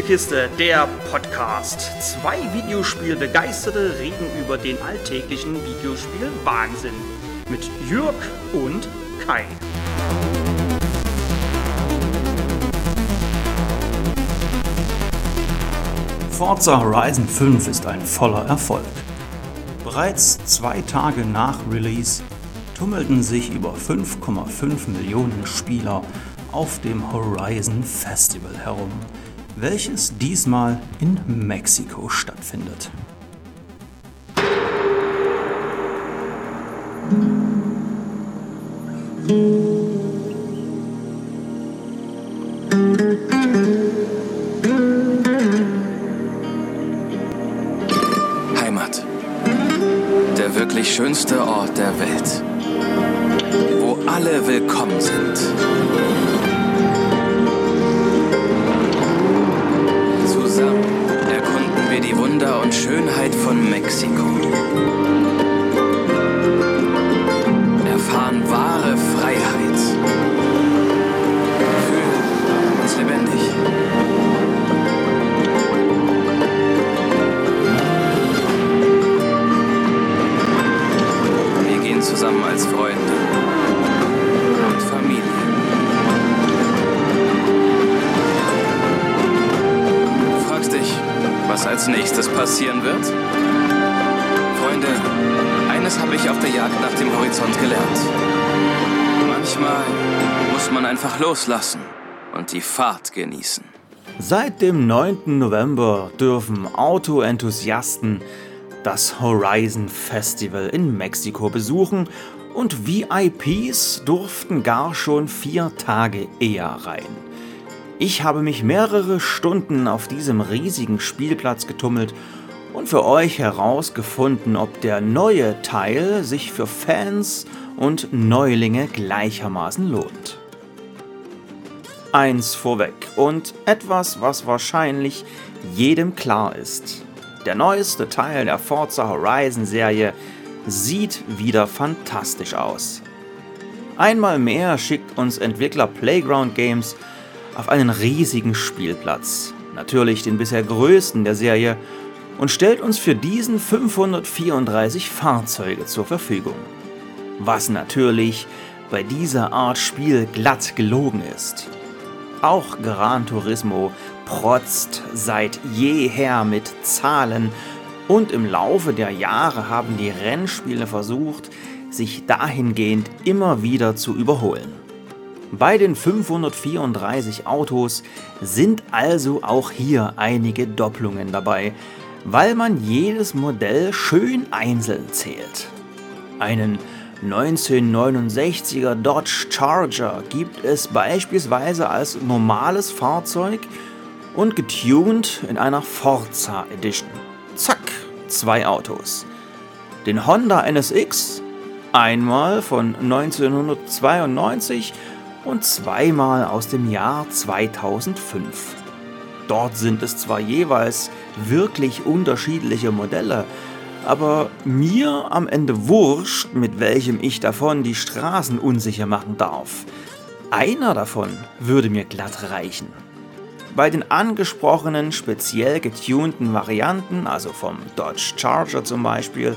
Spielekiste, der Podcast. Zwei Videospielbegeisterte reden über den alltäglichen Videospiel-Wahnsinn. Mit Jürg und Kai. Forza Horizon 5 ist ein voller Erfolg. Bereits zwei Tage nach Release tummelten sich über 5,5 Millionen Spieler auf dem Horizon Festival herum, welches diesmal in Mexiko stattfindet. Heimat. Der wirklich schönste Ort einfach loslassen und die Fahrt genießen. Seit dem 9. November dürfen Autoenthusiasten das Horizon Festival in Mexiko besuchen und VIPs durften gar schon vier Tage eher rein. Ich habe mich mehrere Stunden auf diesem riesigen Spielplatz getummelt und für euch herausgefunden, ob der neue Teil sich für Fans und Neulinge gleichermaßen lohnt. Eins vorweg und etwas, was wahrscheinlich jedem klar ist. Der neueste Teil der Forza Horizon Serie sieht wieder fantastisch aus. Einmal mehr schickt uns Entwickler Playground Games auf einen riesigen Spielplatz, natürlich den bisher größten der Serie, und stellt uns für diesen 534 Fahrzeuge zur Verfügung. Was natürlich bei dieser Art Spiel glatt gelogen ist. Auch Gran Turismo protzt seit jeher mit Zahlen und im Laufe der Jahre haben die Rennspiele versucht, sich dahingehend immer wieder zu überholen. Bei den 534 Autos sind also auch hier einige Doppelungen dabei, weil man jedes Modell schön einzeln zählt. Einen 1969er Dodge Charger gibt es beispielsweise als normales Fahrzeug und getuned in einer Forza Edition. Zack, zwei Autos. Den Honda NSX, einmal von 1992 und zweimal aus dem Jahr 2005. Dort sind es zwar jeweils wirklich unterschiedliche Modelle, aber mir am Ende wurscht, mit welchem ich davon die Straßen unsicher machen darf. Einer davon würde mir glatt reichen. Bei den angesprochenen speziell getunten Varianten, also vom Dodge Charger zum Beispiel,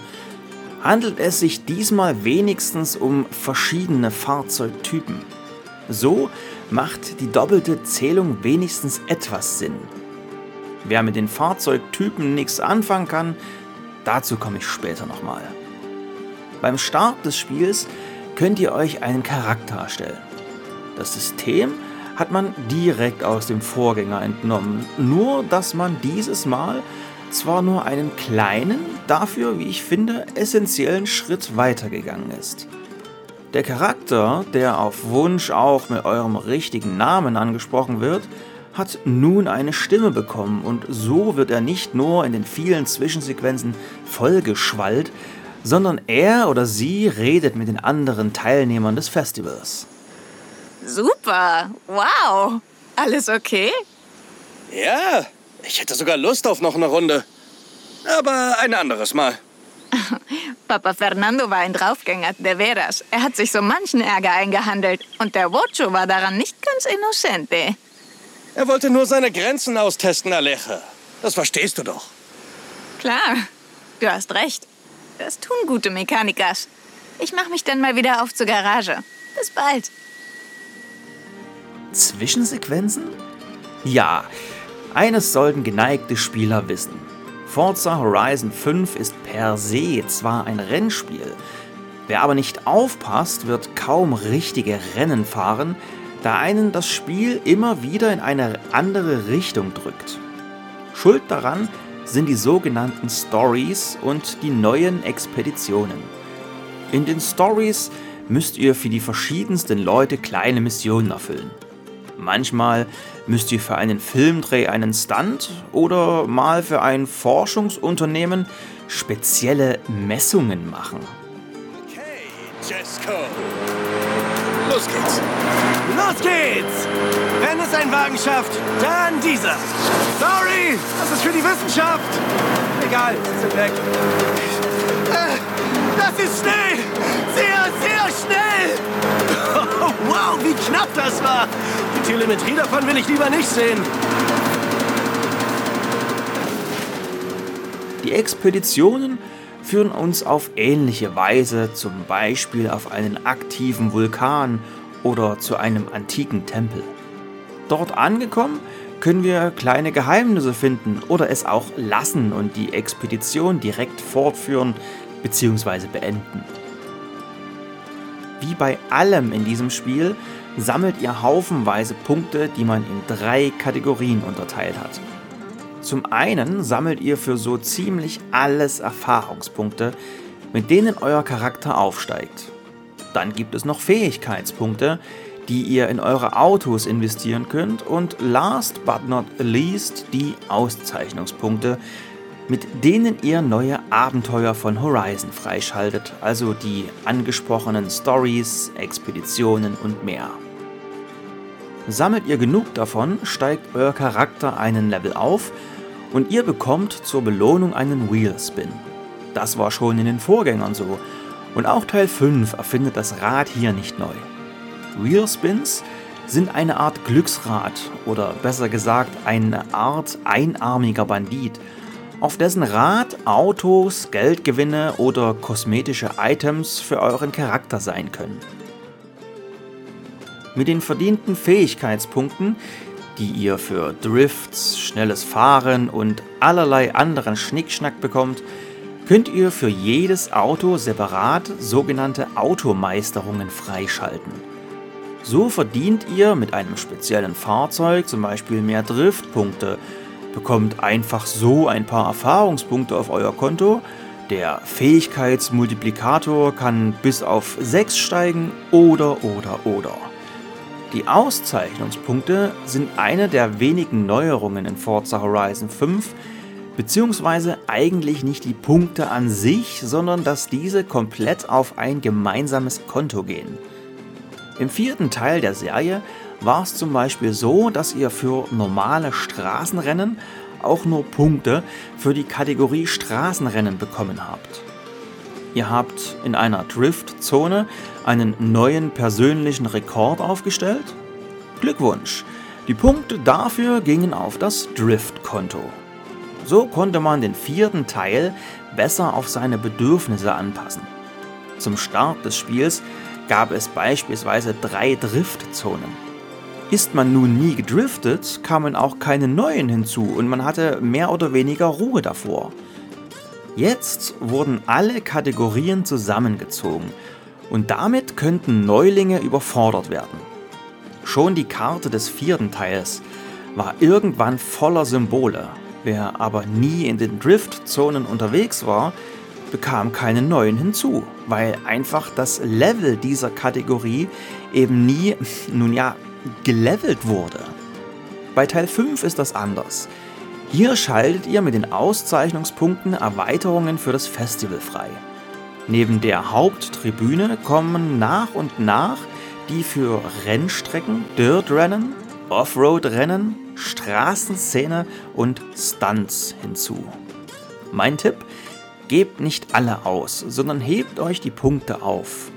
handelt es sich diesmal wenigstens um verschiedene Fahrzeugtypen. So macht die doppelte Zählung wenigstens etwas Sinn. Wer mit den Fahrzeugtypen nichts anfangen kann, dazu komme ich später nochmal. Beim Start des Spiels könnt ihr euch einen Charakter erstellen. Das System hat man direkt aus dem Vorgänger entnommen, nur dass man dieses Mal zwar nur einen kleinen, dafür, wie ich finde, essentiellen Schritt weitergegangen ist. Der Charakter, der auf Wunsch auch mit eurem richtigen Namen angesprochen wird, hat nun eine Stimme bekommen und so wird er nicht nur in den vielen Zwischensequenzen vollgeschwallt, sondern er oder sie redet mit den anderen Teilnehmern des Festivals. Super. Wow. Alles okay? Ja, ich hätte sogar Lust auf noch eine Runde. Aber ein anderes Mal. Papa Fernando war ein Draufgänger, de veras. Er hat sich so manchen Ärger eingehandelt. Und der Wocho war daran nicht ganz innocente. Er wollte nur seine Grenzen austesten, Aleche. Das verstehst du doch. Klar, du hast recht. Das tun gute Mechanikers. Ich mach mich dann mal wieder auf zur Garage. Bis bald. Zwischensequenzen? Ja, eines sollten geneigte Spieler wissen. Forza Horizon 5 ist per se zwar ein Rennspiel, wer aber nicht aufpasst, wird kaum richtige Rennen fahren, da einen das Spiel immer wieder in eine andere Richtung drückt. Schuld daran sind die sogenannten Stories und die neuen Expeditionen. In den Stories müsst ihr für die verschiedensten Leute kleine Missionen erfüllen. Manchmal müsst ihr für einen Filmdreh einen Stunt oder mal für ein Forschungsunternehmen spezielle Messungen machen. Okay, Jesco. Los geht's. Los geht's! Wenn es ein Wagen schafft, dann dieser. Sorry, das ist für die Wissenschaft. Egal, sind weg. Äh, das ist schnell! Sehr, sehr schnell! Wow, wie knapp das war! Die Telemetrie davon will ich lieber nicht sehen. Die Expeditionen führen uns auf ähnliche Weise zum Beispiel auf einen aktiven Vulkan oder zu einem antiken Tempel. Dort angekommen können wir kleine Geheimnisse finden oder es auch lassen und die Expedition direkt fortführen bzw. beenden. Wie bei allem in diesem Spiel sammelt ihr haufenweise Punkte, die man in drei Kategorien unterteilt hat. Zum einen sammelt ihr für so ziemlich alles Erfahrungspunkte, mit denen euer Charakter aufsteigt. Dann gibt es noch Fähigkeitspunkte, die ihr in eure Autos investieren könnt und last but not least die Auszeichnungspunkte, mit denen ihr neue Abenteuer von Horizon freischaltet, also die angesprochenen Stories, Expeditionen und mehr. Sammelt ihr genug davon, steigt euer Charakter einen Level auf und ihr bekommt zur Belohnung einen Wheelspin. Das war schon in den Vorgängern so und auch Teil 5 erfindet das Rad hier nicht neu. Wheelspins sind eine Art Glücksrad oder besser gesagt eine Art einarmiger Bandit, auf dessen Rad Autos, Geldgewinne oder kosmetische Items für euren Charakter sein können. Mit den verdienten Fähigkeitspunkten, die ihr für Drifts, schnelles Fahren und allerlei anderen Schnickschnack bekommt, könnt ihr für jedes Auto separat sogenannte Automeisterungen freischalten. So verdient ihr mit einem speziellen Fahrzeug zum Beispiel mehr Driftpunkte, bekommt einfach so ein paar Erfahrungspunkte auf euer Konto, der Fähigkeitsmultiplikator kann bis auf 6 steigen oder oder oder. Die Auszeichnungspunkte sind eine der wenigen Neuerungen in Forza Horizon 5, beziehungsweise eigentlich nicht die Punkte an sich, sondern dass diese komplett auf ein gemeinsames Konto gehen. Im vierten Teil der Serie war es zum Beispiel so, dass ihr für normale Straßenrennen auch nur Punkte für die Kategorie Straßenrennen bekommen habt. Ihr habt in einer Driftzone einen neuen persönlichen Rekord aufgestellt? Glückwunsch! Die Punkte dafür gingen auf das Drift-Konto. So konnte man den vierten Teil besser auf seine Bedürfnisse anpassen. Zum Start des Spiels gab es beispielsweise drei Driftzonen. Ist man nun nie gedriftet, kamen auch keine neuen hinzu und man hatte mehr oder weniger Ruhe davor. Jetzt wurden alle Kategorien zusammengezogen und damit könnten Neulinge überfordert werden. Schon die Karte des vierten Teils war irgendwann voller Symbole. Wer aber nie in den Driftzonen unterwegs war, bekam keine neuen hinzu, weil einfach das Level dieser Kategorie eben nie, nun ja, gelevelt wurde. Bei Teil 5 ist das anders. Hier schaltet ihr mit den Auszeichnungspunkten Erweiterungen für das Festival frei. Neben der Haupttribüne kommen nach und nach die für Rennstrecken, Dirtrennen, Offroad-Rennen, Straßenszene und Stunts hinzu. Mein Tipp, gebt nicht alle aus, sondern hebt euch die Punkte auf.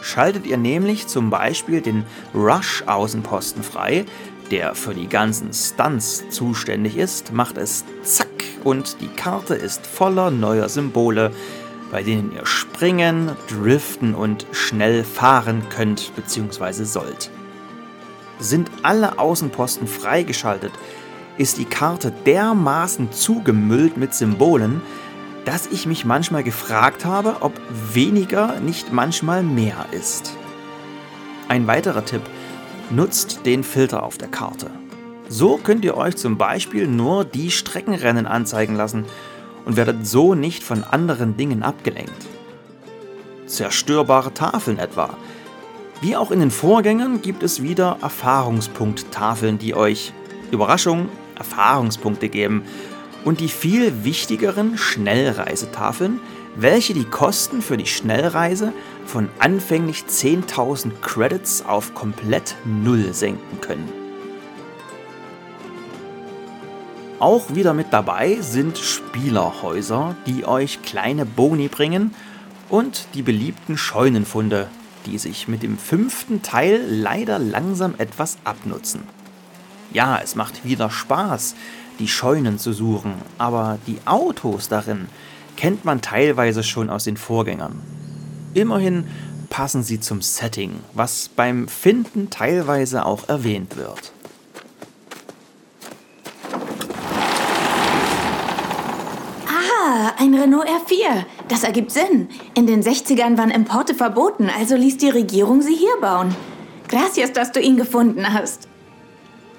Schaltet ihr nämlich zum Beispiel den Rush-Außenposten frei, der für die ganzen Stunts zuständig ist, macht es zack und die Karte ist voller neuer Symbole, bei denen ihr springen, driften und schnell fahren könnt bzw. sollt. Sind alle Außenposten freigeschaltet, ist die Karte dermaßen zugemüllt mit Symbolen, dass ich mich manchmal gefragt habe, ob weniger nicht manchmal mehr ist. Ein weiterer Tipp, nutzt den Filter auf der Karte. So könnt ihr euch zum Beispiel nur die Streckenrennen anzeigen lassen und werdet so nicht von anderen Dingen abgelenkt. Zerstörbare Tafeln etwa. Wie auch in den Vorgängern gibt es wieder Erfahrungspunkttafeln, die euch, Überraschung, Erfahrungspunkte geben und die viel wichtigeren Schnellreisetafeln, welche die Kosten für die Schnellreise von anfänglich 10.000 Credits auf komplett Null senken können. Auch wieder mit dabei sind Spielerhäuser, die euch kleine Boni bringen und die beliebten Scheunenfunde, die sich mit dem fünften Teil leider langsam etwas abnutzen. Ja, es macht wieder Spaß, die Scheunen zu suchen, aber die Autos darin kennt man teilweise schon aus den Vorgängern. Immerhin passen sie zum Setting, was beim Finden teilweise auch erwähnt wird. Ah, ein Renault R4. Das ergibt Sinn. In den 60ern waren Importe verboten, also ließ die Regierung sie hier bauen. Gracias, dass du ihn gefunden hast.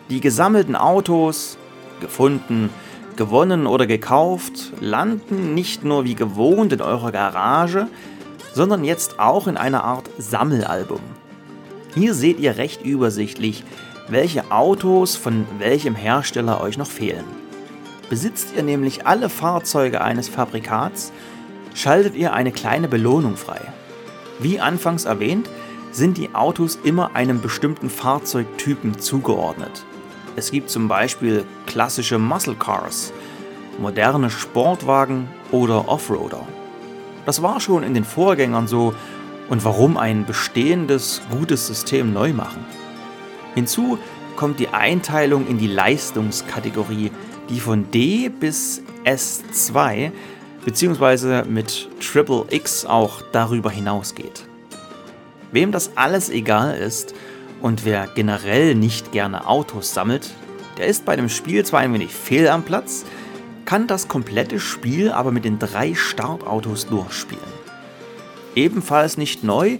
Die gesammelten Autos, gefunden, gewonnen oder gekauft, landen nicht nur wie gewohnt in eurer Garage, sondern jetzt auch in einer Art Sammelalbum. Hier seht ihr recht übersichtlich, welche Autos von welchem Hersteller euch noch fehlen. Besitzt ihr nämlich alle Fahrzeuge eines Fabrikats, schaltet ihr eine kleine Belohnung frei. Wie anfangs erwähnt, sind die Autos immer einem bestimmten Fahrzeugtypen zugeordnet. Es gibt zum Beispiel klassische Muscle Cars, moderne Sportwagen oder Offroader. Das war schon in den Vorgängern so und warum ein bestehendes, gutes System neu machen? Hinzu kommt die Einteilung in die Leistungskategorie, die von D bis S2 bzw. mit Triple X auch darüber hinausgeht. Wem das alles egal ist und wer generell nicht gerne Autos sammelt, der ist bei dem Spiel zwar ein wenig fehl am Platz, kann das komplette Spiel aber mit den drei Startautos durchspielen. Ebenfalls nicht neu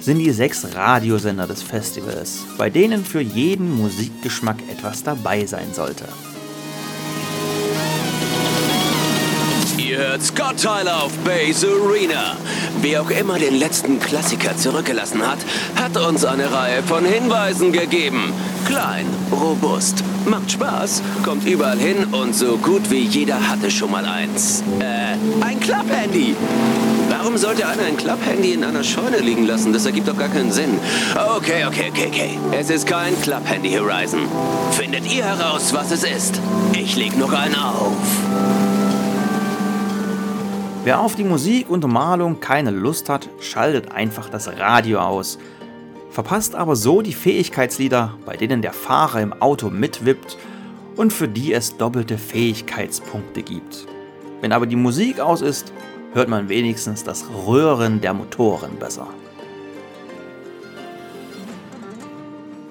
sind die sechs Radiosender des Festivals, bei denen für jeden Musikgeschmack etwas dabei sein sollte. Hört Scott Tyler auf Base Arena. Wer auch immer den letzten Klassiker zurückgelassen hat, hat uns eine Reihe von Hinweisen gegeben. Klein, robust, macht Spaß, kommt überall hin und so gut wie jeder hatte schon mal eins. Äh, ein Club-Handy. Warum sollte einer ein Club-Handy in einer Scheune liegen lassen? Das ergibt doch gar keinen Sinn. Okay, okay, okay, okay. Es ist kein Club-Handy Horizon. Findet ihr heraus, was es ist? Ich leg noch einen auf. Wer auf die Musik und Malung keine Lust hat, schaltet einfach das Radio aus. Verpasst aber so die Fähigkeitslieder, bei denen der Fahrer im Auto mitwippt und für die es doppelte Fähigkeitspunkte gibt. Wenn aber die Musik aus ist, hört man wenigstens das Röhren der Motoren besser.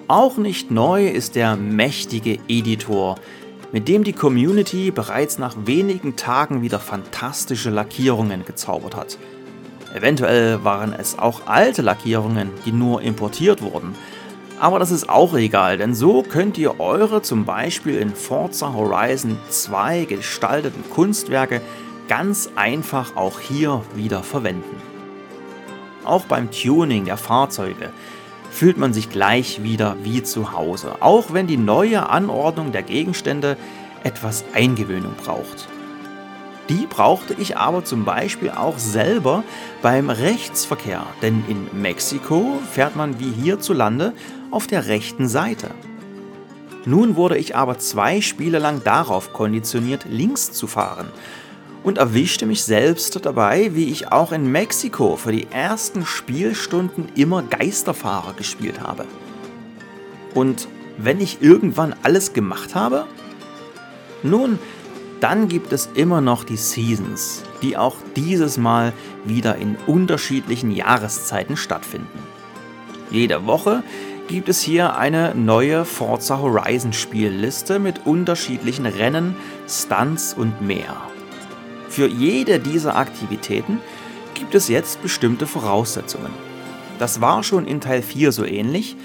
Auch nicht neu ist der mächtige Editor, mit dem die Community bereits nach wenigen Tagen wieder fantastische Lackierungen gezaubert hat. Eventuell waren es auch alte Lackierungen, die nur importiert wurden. Aber das ist auch egal, denn so könnt ihr eure zum Beispiel in Forza Horizon 2 gestalteten Kunstwerke ganz einfach auch hier wieder verwenden. Auch beim Tuning der Fahrzeuge fühlt man sich gleich wieder wie zu Hause, auch wenn die neue Anordnung der Gegenstände etwas Eingewöhnung braucht. Die brauchte ich aber zum Beispiel auch selber beim Rechtsverkehr, denn in Mexiko fährt man wie hierzulande auf der rechten Seite. Nun wurde ich aber zwei Spiele lang darauf konditioniert, links zu fahren und erwischte mich selbst dabei, wie ich auch in Mexiko für die ersten Spielstunden immer Geisterfahrer gespielt habe. Und wenn ich irgendwann alles gemacht habe? Nun, dann gibt es immer noch die Seasons, die auch dieses Mal wieder in unterschiedlichen Jahreszeiten stattfinden. Jede Woche gibt es hier eine neue Forza Horizon Spielliste mit unterschiedlichen Rennen, Stunts und mehr. Für jede dieser Aktivitäten gibt es jetzt bestimmte Voraussetzungen. Das war schon in Teil 4 so ähnlich,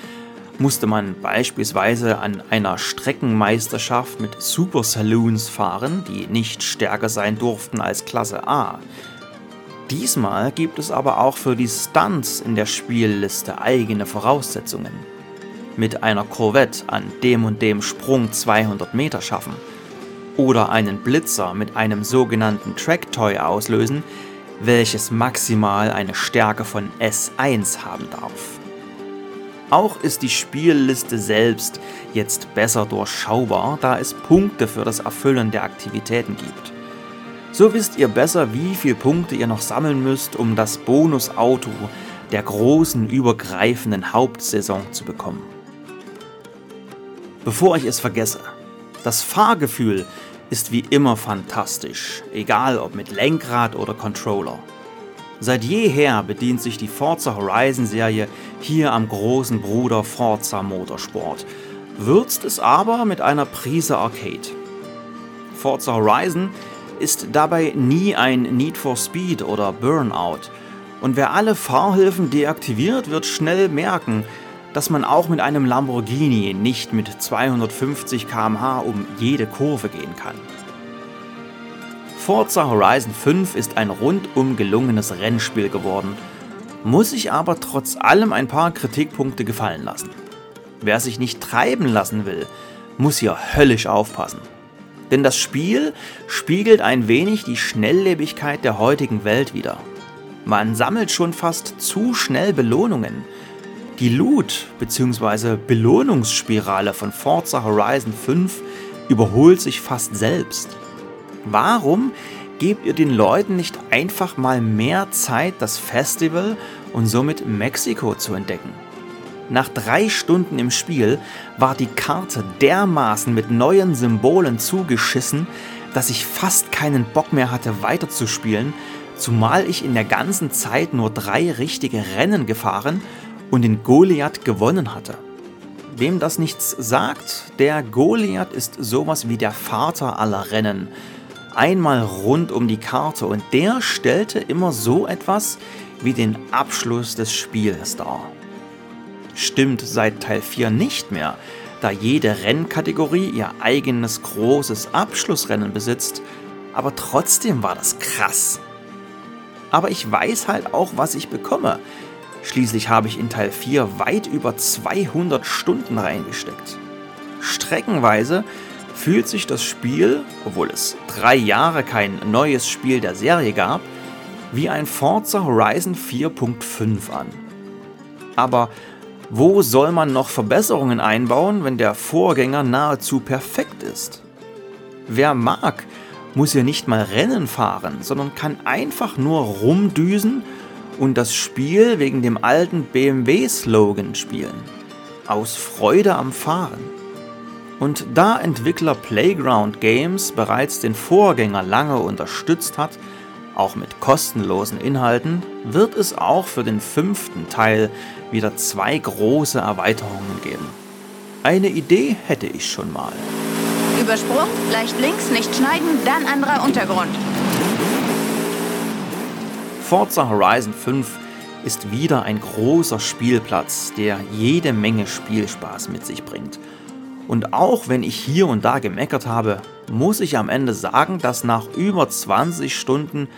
musste man beispielsweise an einer Streckenmeisterschaft mit Super Saloons fahren, die nicht stärker sein durften als Klasse A. Diesmal gibt es aber auch für die Stunts in der Spielliste eigene Voraussetzungen. Mit einer Corvette an dem und dem Sprung 200 Meter schaffen oder einen Blitzer mit einem sogenannten Track-Toy auslösen, welches maximal eine Stärke von S1 haben darf. Auch ist die Spielliste selbst jetzt besser durchschaubar, da es Punkte für das Erfüllen der Aktivitäten gibt. So wisst ihr besser, wie viele Punkte ihr noch sammeln müsst, um das Bonusauto der großen übergreifenden Hauptsaison zu bekommen. Bevor ich es vergesse, das Fahrgefühl ist wie immer fantastisch, egal ob mit Lenkrad oder Controller. Seit jeher bedient sich die Forza Horizon Serie hier am großen Bruder Forza Motorsport, würzt es aber mit einer Prise Arcade. Forza Horizon ist dabei nie ein Need for Speed oder Burnout. Und wer alle Fahrhilfen deaktiviert, wird schnell merken, dass man auch mit einem Lamborghini nicht mit 250 km/h um jede Kurve gehen kann. Forza Horizon 5 ist ein rundum gelungenes Rennspiel geworden, muss sich aber trotz allem ein paar Kritikpunkte gefallen lassen. Wer sich nicht treiben lassen will, muss hier höllisch aufpassen. Denn das Spiel spiegelt ein wenig die Schnelllebigkeit der heutigen Welt wider. Man sammelt schon fast zu schnell Belohnungen. Die Loot- bzw. Belohnungsspirale von Forza Horizon 5 überholt sich fast selbst. Warum gebt ihr den Leuten nicht einfach mal mehr Zeit, das Festival und somit Mexiko zu entdecken? Nach drei Stunden im Spiel war die Karte dermaßen mit neuen Symbolen zugeschissen, dass ich fast keinen Bock mehr hatte weiterzuspielen, zumal ich in der ganzen Zeit nur drei richtige Rennen gefahren und den Goliath gewonnen hatte. Wem das nichts sagt, der Goliath ist sowas wie der Vater aller Rennen einmal rund um die Karte und der stellte immer so etwas wie den Abschluss des Spiels dar. Stimmt seit Teil 4 nicht mehr, da jede Rennkategorie ihr eigenes großes Abschlussrennen besitzt, aber trotzdem war das krass. Aber ich weiß halt auch, was ich bekomme. Schließlich habe ich in Teil 4 weit über 200 Stunden reingesteckt. Streckenweise fühlt sich das Spiel, obwohl es drei Jahre kein neues Spiel der Serie gab, wie ein Forza Horizon 4.5 an. Aber wo soll man noch Verbesserungen einbauen, wenn der Vorgänger nahezu perfekt ist? Wer mag, muss hier nicht mal Rennen fahren, sondern kann einfach nur rumdüsen und das Spiel wegen dem alten BMW-Slogan spielen. Aus Freude am Fahren. Und da Entwickler Playground Games bereits den Vorgänger lange unterstützt hat, auch mit kostenlosen Inhalten, wird es auch für den fünften Teil wieder zwei große Erweiterungen geben. Eine Idee hätte ich schon mal. Übersprung, leicht links, nicht schneiden, dann anderer Untergrund. Forza Horizon 5 ist wieder ein großer Spielplatz, der jede Menge Spielspaß mit sich bringt und auch wenn ich hier und da gemeckert habe, muss ich am Ende sagen, dass nach über 20 Stunden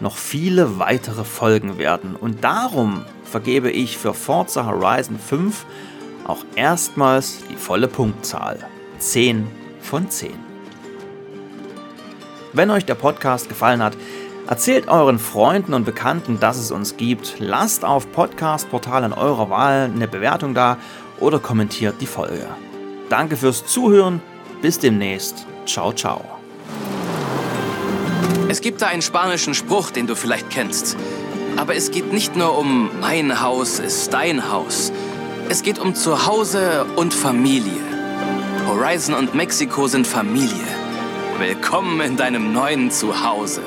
noch viele weitere Folgen werden. Und darum vergebe ich für Forza Horizon 5 auch erstmals die volle Punktzahl. 10 von 10. Wenn euch der Podcast gefallen hat, erzählt euren Freunden und Bekannten, dass es uns gibt. Lasst auf Podcast-Portalen eurer Wahl eine Bewertung da oder kommentiert die Folge. Danke fürs Zuhören. Bis demnächst. Ciao, ciao. Es gibt da einen spanischen Spruch, den du vielleicht kennst. Aber es geht nicht nur um mein Haus ist dein Haus. Es geht um Zuhause und Familie. Horizon und Mexiko sind Familie. Willkommen in deinem neuen Zuhause.